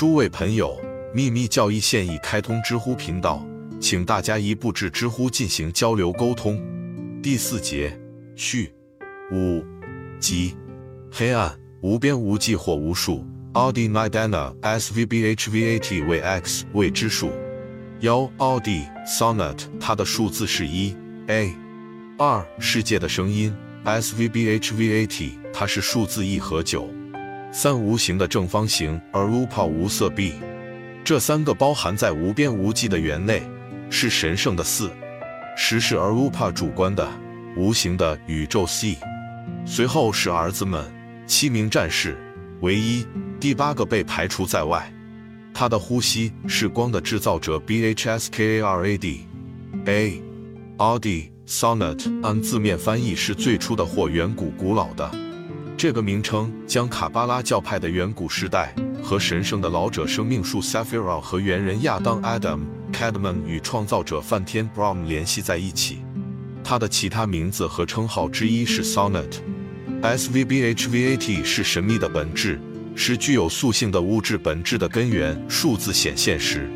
诸位朋友，秘密教义现已开通知乎频道，请大家一步至知乎进行交流沟通。第四节序五即黑暗无边无际或无数。Audi Nidana SVBHVAT 为 x 未知数。幺 Audi Sonnet 它的数字是一 a。二世界的声音 SVBHVAT 它是数字一和九。三无形的正方形而 rupa 无色 b。这三个包含在无边无际的圆内，是神圣的四。十是 rupa 主观的无形的宇宙 c。随后是儿子们七名战士。唯一第八个被排除在外，他的呼吸是光的制造者 Bhskarad。A. Audi Sonnet 按字面翻译是最初的或远古古老的。这个名称将卡巴拉教派的远古时代和神圣的老者生命树 Sapphira 和猿人亚当 Adam Cadman 与创造者梵天 Brahm 联系在一起。他的其他名字和称号之一是 Sonnet。SVBHVAT 是神秘的本质，是具有塑性的物质本质的根源。数字显现时，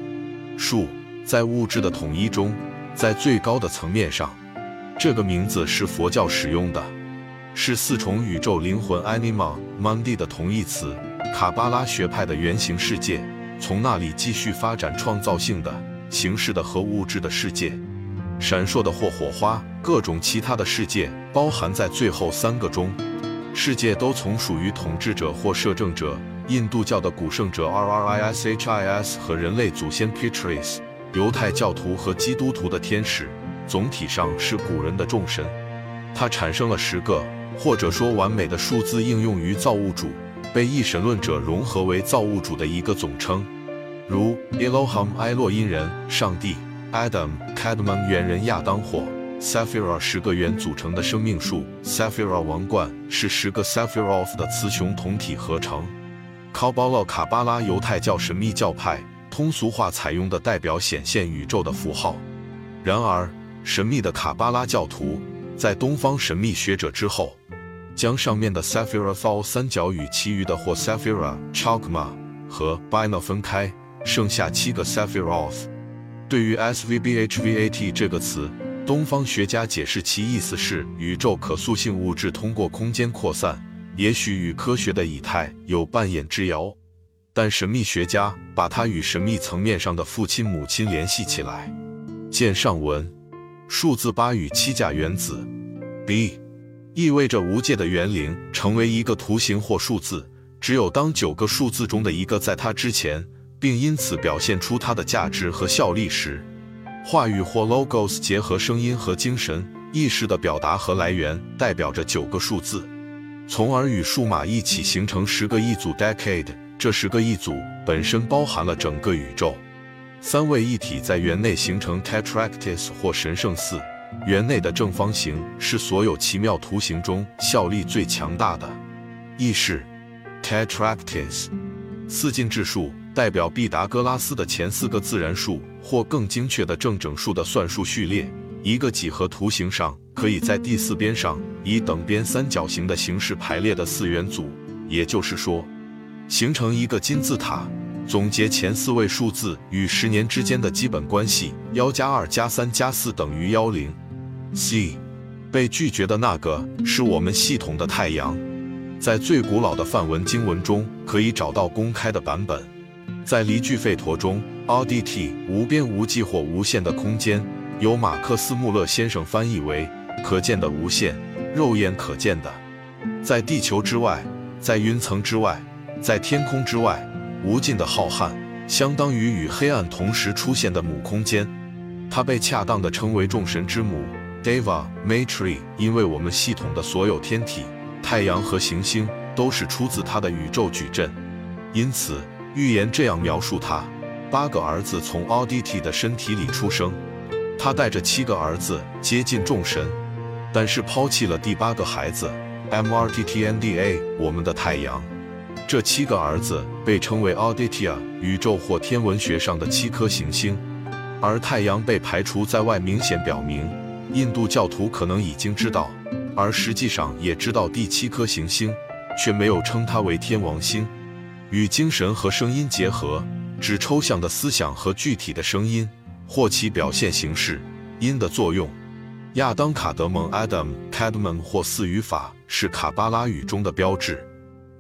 数在物质的统一中，在最高的层面上，这个名字是佛教使用的，是四重宇宙灵魂 Anima Mundi 的同义词。卡巴拉学派的原型世界，从那里继续发展创造性的形式的和物质的世界。闪烁的或火花，各种其他的世界包含在最后三个中。世界都从属于统治者或摄政者。印度教的古圣者 RRISHIS 和人类祖先 Pitris，犹太教徒和基督徒的天使，总体上是古人的众神。它产生了十个，或者说完美的数字，应用于造物主，被一神论者融合为造物主的一个总称，如 Elohim 埃洛因人、上帝。Adam Cadman 猿人亚当或 s a p h i r a 十个元组成的生命树 s a p h i r a 王冠是十个 Sapphira 的雌雄同体合成。卡巴拉卡巴拉犹太教神秘教派通俗化采用的代表显现宇宙的符号。然而，神秘的卡巴拉教徒在东方神秘学者之后，将上面的 Sapphira Thal 三角与其余的或 Sapphira Chalkma 和 Bina 分开，剩下七个 Sapphira。对于 SVBHVAT 这个词，东方学家解释其意思是宇宙可塑性物质通过空间扩散，也许与科学的以太有半眼之遥。但神秘学家把它与神秘层面上的父亲母亲联系起来。见上文，数字八与七价原子 B 意味着无界的元灵成为一个图形或数字，只有当九个数字中的一个在它之前。并因此表现出它的价值和效力时，话语或 logos 结合声音和精神意识的表达和来源，代表着九个数字，从而与数码一起形成十个一组 decade。这十个一组本身包含了整个宇宙。三位一体在圆内形成 tetractys 或神圣四。圆内的正方形是所有奇妙图形中效力最强大的。意识 tetractys 四进制数。代表毕达哥拉斯的前四个自然数，或更精确的正整数的算术序列。一个几何图形上可以在第四边上以等边三角形的形式排列的四元组，也就是说，形成一个金字塔。总结前四位数字与十年之间的基本关系：幺加二加三加四等于幺零。C 被拒绝的那个是我们系统的太阳，在最古老的梵文经文中可以找到公开的版本。在离句吠陀中，RDT 无边无际或无限的空间，由马克思穆勒先生翻译为可见的无限，肉眼可见的，在地球之外，在云层之外，在天空之外，无尽的浩瀚，相当于与黑暗同时出现的母空间。它被恰当的称为众神之母 Deva Matri） 因为我们系统的所有天体、太阳和行星都是出自它的宇宙矩阵，因此。预言这样描述他：八个儿子从 RDT 的身体里出生，他带着七个儿子接近众神，但是抛弃了第八个孩子 MRTTNDA 我们的太阳。这七个儿子被称为 Auditia 宇宙或天文学上的七颗行星，而太阳被排除在外，明显表明印度教徒可能已经知道，而实际上也知道第七颗行星，却没有称它为天王星。与精神和声音结合，指抽象的思想和具体的声音或其表现形式音的作用。亚当·卡德蒙 （Adam Cadman） 或四语法是卡巴拉语中的标志，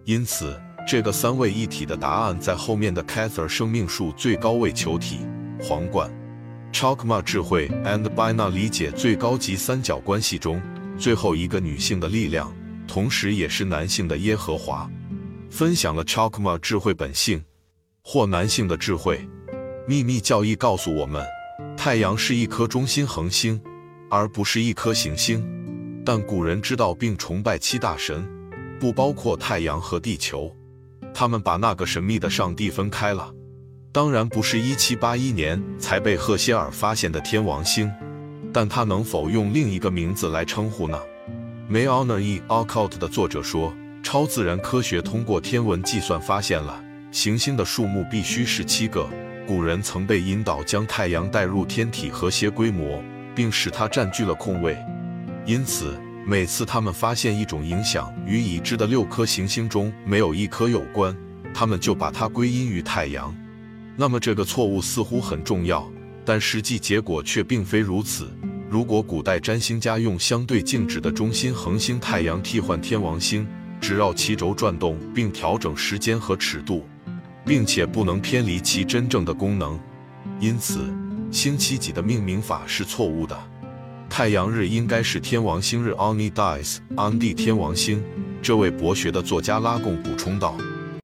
因此这个三位一体的答案在后面的 Cather 生命树最高位球体皇冠。Chokma 智慧 and Bina 理解最高级三角关系中最后一个女性的力量，同时也是男性的耶和华，分享了 Chokma 智慧本性或男性的智慧。秘密教义告诉我们，太阳是一颗中心恒星，而不是一颗行星。但古人知道并崇拜七大神，不包括太阳和地球，他们把那个神秘的上帝分开了。当然不是一七八一年才被赫歇尔发现的天王星，但他能否用另一个名字来称呼呢？May Honor E Occult 的作者说，超自然科学通过天文计算发现了行星的数目必须是七个。古人曾被引导将太阳带入天体和谐规模，并使它占据了空位，因此每次他们发现一种影响与已知的六颗行星中没有一颗有关，他们就把它归因于太阳。那么这个错误似乎很重要，但实际结果却并非如此。如果古代占星家用相对静止的中心恒星太阳替换天王星，只绕其轴转动并调整时间和尺度，并且不能偏离其真正的功能，因此星期几的命名法是错误的。太阳日应该是天王星日 （Oni Dies），安地天王星。这位博学的作家拉贡补充道。